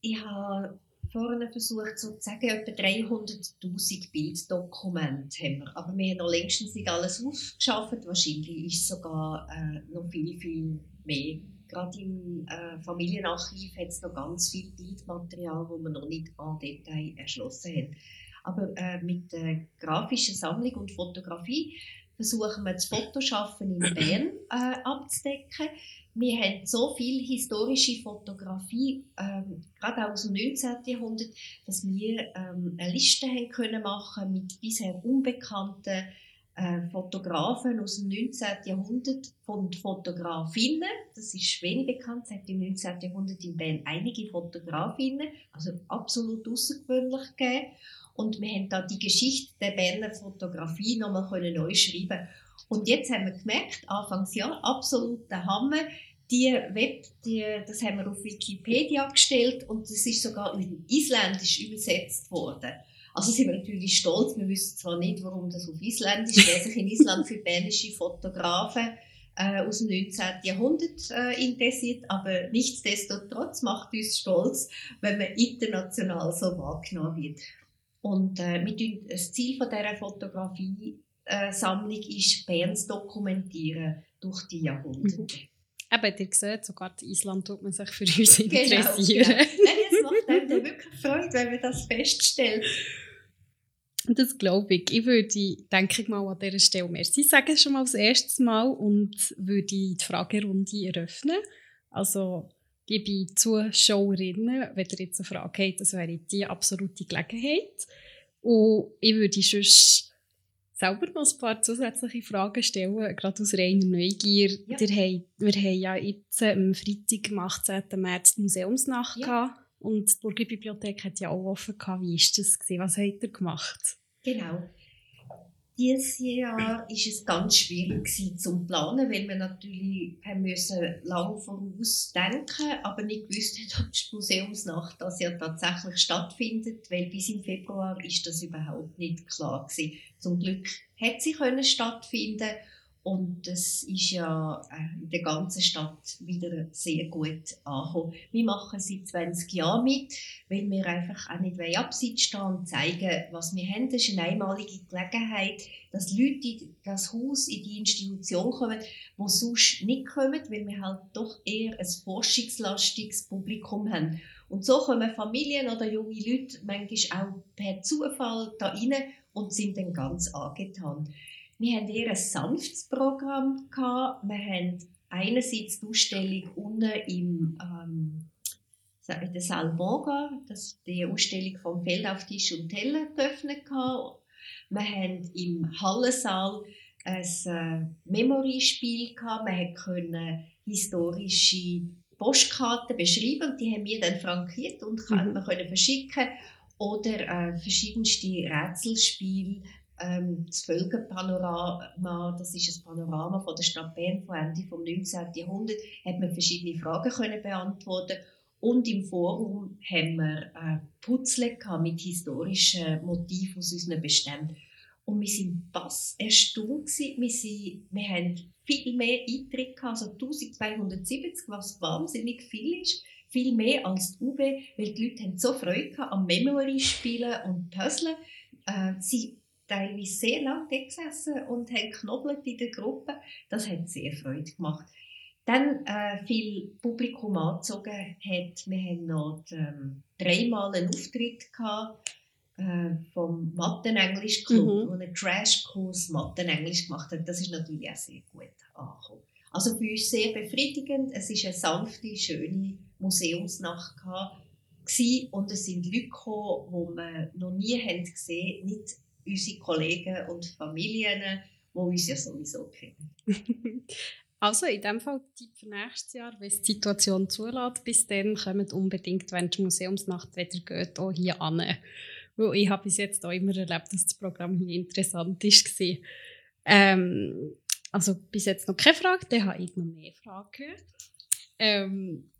Ich habe vorhin versucht zu sagen, etwa 300'000 Bilddokumente haben wir. Aber wir haben noch längstens nicht alles aufgeschafft. Wahrscheinlich ist sogar äh, noch viel, viel mehr. Gerade im äh, Familienarchiv hat es noch ganz viel Bildmaterial, das wir noch nicht an Detail erschlossen haben. Aber äh, mit der grafischen Sammlung und Fotografie versuchen wir das Fotoschaffen in Bern äh, abzudecken. Wir haben so viel historische Fotografie, ähm, gerade aus dem 19. Jahrhundert, dass wir ähm, eine Liste haben können machen mit bisher unbekannten äh, Fotografen aus dem 19. Jahrhundert und Fotografinnen. Das ist wenig bekannt. Es hat im 19. Jahrhundert in Bern einige Fotografinnen, also absolut außergewöhnlich gegeben. Und wir haben da die Geschichte der Berner Fotografie nochmal neu schreiben Und jetzt haben wir gemerkt, Anfangsjahr, absolut der Hammer, die Web, die, das haben wir auf Wikipedia gestellt und das ist sogar in Isländisch übersetzt worden. Also sind wir natürlich stolz, wir wissen zwar nicht, warum das auf Isländisch, wer sich in Island für bernische Fotografen äh, aus dem 19. Jahrhundert äh, interessiert, aber nichtsdestotrotz macht uns stolz, wenn man international so wahrgenommen wird. Und äh, mit, das Ziel von dieser Fotografie-Sammlung äh, ist, Bern zu dokumentieren durch die Jahrhunderte. Mhm. Eben, ihr seht, sogar in Island tut man sich für uns genau, interessieren. Genau. Nein, es macht einem dann wirklich Freude, wenn man das feststellt. Das glaube ich. Ich würde, denke ich mal, an dieser Stelle merci sagen schon mal das erste Mal und würde die Fragerunde eröffnen. Also, liebe Zuschauerinnen, wenn ihr jetzt eine Frage habt, das wäre die absolute Gelegenheit. Und ich würde sonst selber noch ein paar zusätzliche Fragen stellen, gerade aus reiner Neugier. Ja. Wir, haben, wir haben ja jetzt am Freitag, am 18. März die Museumsnacht ja. gehabt. Und die Burgerbibliothek hat ja auch offen gehabt. Wie war das? Gewesen? Was habt ihr gemacht? Genau. Dieses Jahr ist es ganz schwierig zu planen, weil wir natürlich haben müssen lang vorausdenken, aber nicht gewusst haben, ob die Museumsnacht das ja tatsächlich stattfindet, weil bis im Februar ist das überhaupt nicht klar gewesen. Zum Glück hat sie können stattfinden und das ist ja äh, in der ganzen Stadt wieder sehr gut angekommen. Wir machen seit 20 Jahren mit, weil wir einfach auch nicht abseits stehen und zeigen, was wir haben. Das ist eine einmalige Gelegenheit, dass Leute in das Haus, in die Institution kommen, die sonst nicht kommen, weil wir halt doch eher ein forschungslastiges Publikum haben. Und so kommen Familien oder junge Leute manchmal auch per Zufall da rein und sind dann ganz angetan. Wir haben eher ein sanftes Programm gehabt. Wir haben einerseits die Ausstellung unten im ähm, in der Salmonga, das die Ausstellung vom Feld auf Tisch und Teller geöffnet. Wir haben im Hallensaal ein äh, Memory-Spiel gehabt. Man konnte historische Postkarten beschreiben und die haben wir dann frankiert und mhm. man können verschicken oder äh, verschiedenste Rätselspiele. Ähm, das Völkerpanorama, das ist ein Panorama von der Stadt Bern von Ende des 19. Jahrhunderts, hat man verschiedene Fragen können beantworten und im Forum haben wir äh, Putzle mit historischen Motiven aus unseren Beständen. Und wir sind was erstaunt Wir, sind, wir haben viel mehr Eintritte gehabt, also 1270, was wahnsinnig viel ist. Viel mehr als die UB, weil die Leute haben so Freude am Memory-Spielen und Puzzlen. Äh, teilweise sehr lange gesessen und haben knobelt in der Gruppe. Das hat sehr Freude gemacht. Dann äh, viel Publikum angezogen hat. Wir haben noch ähm, dreimal einen Auftritt gehabt äh, vom Mathe-Englisch Club, mhm. wo einen Crashkurs Mathe-Englisch gemacht hat. Das ist natürlich auch sehr gut angekommen. Also für uns sehr befriedigend. Es ist eine sanfte, schöne Museumsnacht gewesen. und es sind Leute gekommen, die wir noch nie haben gesehen, nicht unsere Kollegen und Familien, die uns ja sowieso kennen. Also in dem Fall für nächstes Jahr, wenn es die Situation zulässt, bis dann kommt unbedingt, wenn die Museumsnacht wieder geht, auch hier an. Weil ich habe bis jetzt auch immer erlebt, dass das Programm hier interessant war. Ähm, also bis jetzt noch keine Frage, dann habe ich noch mehr Fragen. Ähm,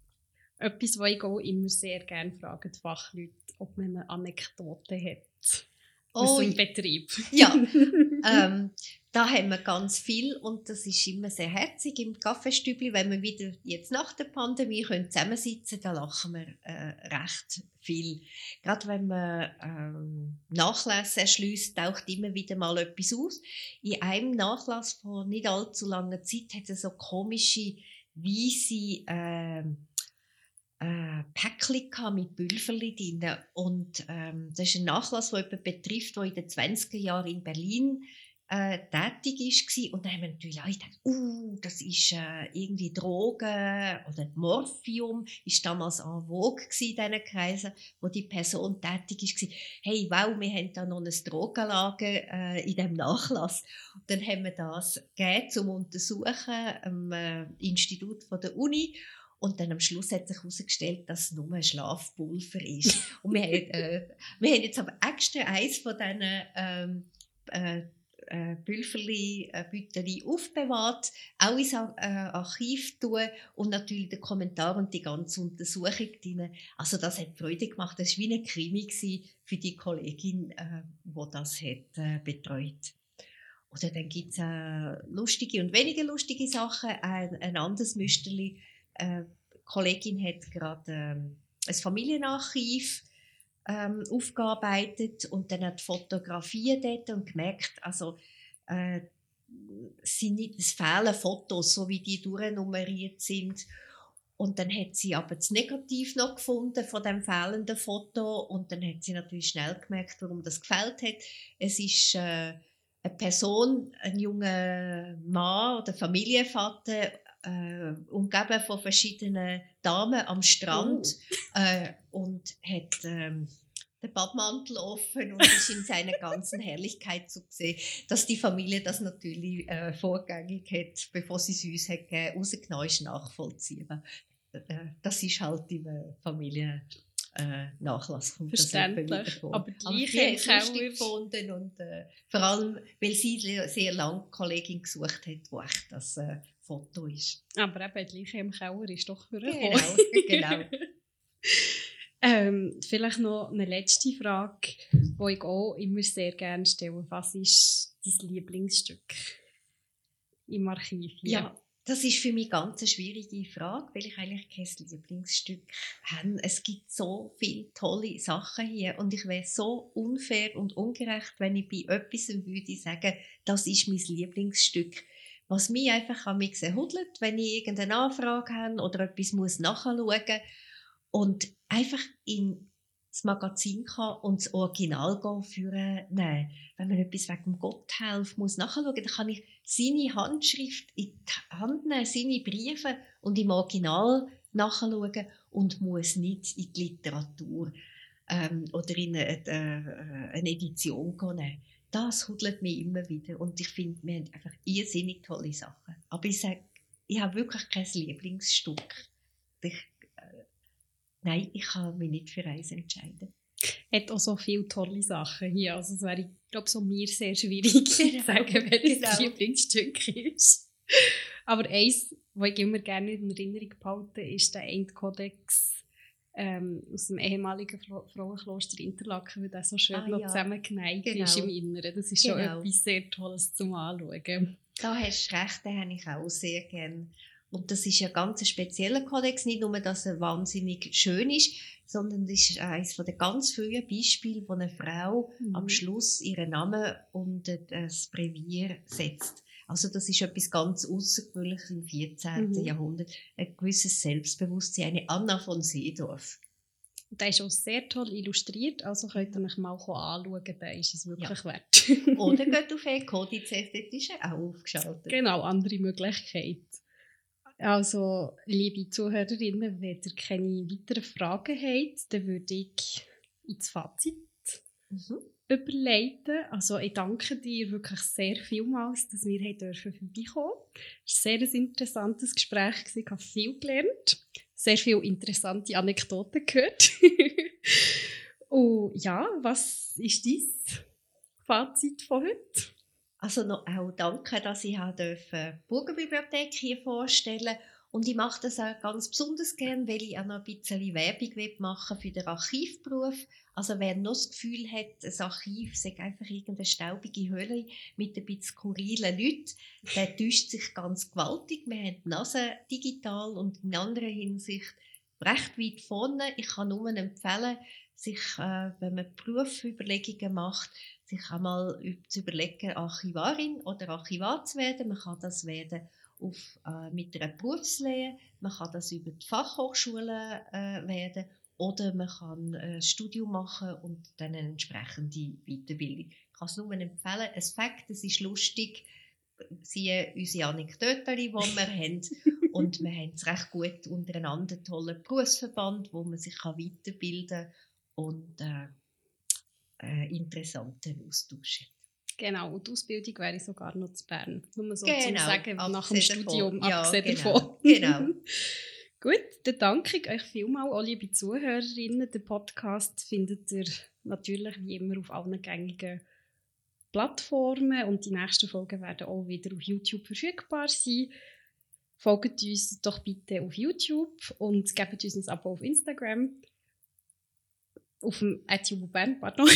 etwas, was ich auch immer sehr gerne frage, die Fachleute, ob man eine Anekdote hat. Oh, im Betrieb. Ja, ähm, da haben wir ganz viel und das ist immer sehr herzig im Kaffeestübli, wenn wir wieder jetzt nach der Pandemie können zusammensitzen, da lachen wir äh, recht viel. Gerade wenn man ähm, Nachlässe erschließt, taucht immer wieder mal etwas aus. In einem Nachlass vor nicht allzu langer Zeit hat es so komische weiße äh, äh, Päckchen mit Pülverli drin. Und ähm, das ist ein Nachlass, der jemanden betrifft, der in den 20er Jahren in Berlin äh, tätig war. Und dann haben wir natürlich alle gedacht, uh, das ist äh, irgendwie Drogen oder Morphium, ist damals en vogue in diesen Kreisen, wo die Person tätig war. Hey, wow, wir haben da noch ein Drogenlager äh, in diesem Nachlass. Und dann haben wir das gegeben, zum Untersuchen am äh, Institut von der Uni. Und dann am Schluss hat sich herausgestellt, dass es nur ein Schlafpulver ist. Und wir, haben, äh, wir haben jetzt aber extra eins von diesen ähm, äh, äh, Pülverli, äh, Büteli aufbewahrt, auch ins äh, Archiv tun und natürlich den Kommentar und die ganze Untersuchung drin. Also das hat Freude gemacht. Das war wie ein Krimi für die Kollegin, äh, die das hat, äh, betreut. Oder dann gibt es äh, lustige und weniger lustige Sachen. Ein, ein anderes Müsterli. Äh, die Kollegin hat gerade ähm, ein Familienarchiv ähm, aufgearbeitet und dann hat Fotografien dort und gemerkt, also äh, sind nicht, es fehlen Fotos, so wie die durchnummeriert sind. Und dann hat sie aber das Negativ noch gefunden von dem fehlenden Foto und dann hat sie natürlich schnell gemerkt, warum das gefällt hat. Es ist äh, eine Person, ein junger Mann oder Familienvater, äh, umgeben von verschiedenen Damen am Strand oh. äh, und hat ähm, den Badmantel offen und ist in seiner ganzen Herrlichkeit zu sehen, dass die Familie das natürlich äh, vorgängig hat, bevor sie es uns hat gegeben, rausgenommen ist nachvollziehbar. Äh, das ist halt in der Familie äh, Nachlass kommt Verständlich. Aber die Leiche haben lustig gefunden und äh, vor allem, weil sie sehr lange Kollegin gesucht hat, wo echt das äh, Foto ist. Aber eben die Leiche im Keller ist doch für Genau, genau. ähm, vielleicht noch eine letzte Frage, die ich auch immer sehr gerne stelle. Was ist dein Lieblingsstück im Archiv? Hier? Ja, das ist für mich ganz eine schwierige Frage, weil ich eigentlich kein Lieblingsstück habe. Es gibt so viele tolle Sachen hier und ich wäre so unfair und ungerecht, wenn ich bei etwas würde sagen, das ist mein Lieblingsstück was mich einfach an mich hudelt, wenn ich irgendeine Anfrage habe oder etwas muss nachschauen und einfach in das Magazin kann und das Original führen nehmen. Wenn man etwas wegen Gotthelf muss nachschauen, dann kann ich seine Handschrift in die Hand nehmen, seine Briefe und im Original nachschauen und muss nicht in die Literatur ähm, oder in eine, äh, eine Edition gehen. Das hudelt mich immer wieder und ich finde, wir haben einfach irrsinnig tolle Sachen. Aber ich sage, ich habe wirklich kein Lieblingsstück. Ich, äh, nein, ich kann mich nicht für eins entscheiden hat auch so viele tolle Sachen hier. Also es wäre, ich glaube, so mir sehr schwierig genau, zu sagen, welches genau. Lieblingsstück ist. Aber eins, was ich immer gerne in Erinnerung behalte, ist der Endkodex ähm, aus dem ehemaligen Frauenkloster Interlaken, weil der so schön ah, ja. zusammengeneigt genau. ist im Inneren. Das ist schon genau. etwas sehr Tolles zum Anschauen. Da hast du recht, den habe ich auch sehr gerne. Und das ist ein ganz spezieller Kodex, nicht nur, dass er wahnsinnig schön ist, sondern es ist eines der ganz frühen Beispiele, wo eine Frau mhm. am Schluss ihren Namen unter das Brevier setzt. Also das ist etwas ganz Außergewöhnliches im 14. Mhm. Jahrhundert. Ein gewisses Selbstbewusstsein, eine Anna von Seedorf. Der ist auch sehr toll illustriert, also könnt ihr euch mal anschauen, der ist es wirklich ja. wert. Oder geht auf E-Codices, dort ist er auch aufgeschaltet. Genau, andere Möglichkeiten. Also, liebe Zuhörerinnen, wenn ihr keine weiteren Fragen habt, dann würde ich ins Fazit mhm. Überleiten. Also, ich danke dir wirklich sehr vielmals, dass wir hier dürfen vorbeikommen Es war ein sehr interessantes Gespräch. Ich habe viel gelernt, sehr viele interessante Anekdoten gehört. Und ja, was ist dein Fazit von heute? Also noch auch danke, dass ich die Burgerbibliothek hier vorstellen und ich mache das auch ganz besonders gern, weil ich auch noch ein bisschen Werbung machen für den Archivberuf. Also wer noch das Gefühl hat, das Archiv sei einfach irgendeine staubige Höhle mit ein bisschen skurrilen Leuten, der täuscht sich ganz gewaltig. Wir haben die Nase digital und in anderer Hinsicht recht weit vorne. Ich kann nur empfehlen, sich, äh, wenn man Berufsüberlegungen macht, sich einmal zu überlegen, Archivarin oder Archivar zu werden. Man kann das werden auf, äh, mit einer Berufslehre, man kann das über die Fachhochschule äh, werden oder man kann ein Studium machen und dann eine entsprechende Weiterbildung. Ich kann es nur empfehlen. Ein Fakt, es ist lustig, siehe unsere Anekdoten, die wir haben. Und wir haben es recht gut untereinander, einen tollen Berufsverband, wo man sich weiterbilden kann und äh, äh, interessanten Austausch Genau, und die Ausbildung wäre sogar noch zu Bern. Nur so genau, zu sagen, nach dem Studium, davon. abgesehen ja, genau, davon. Genau. Gut, dann danke ich euch vielmals, auch liebe Zuhörerinnen. Den Podcast findet ihr natürlich wie immer auf allen gängigen Plattformen und die nächsten Folgen werden auch wieder auf YouTube verfügbar sein. Folgt uns doch bitte auf YouTube und gebt uns ein Abo auf Instagram auf dem Bern, pardon.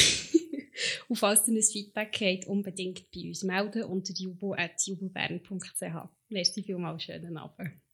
und falls ihr ein Feedback habt, unbedingt bei uns melden unter jubo.jubobern.ch. Merci vielmals, schönen Abend.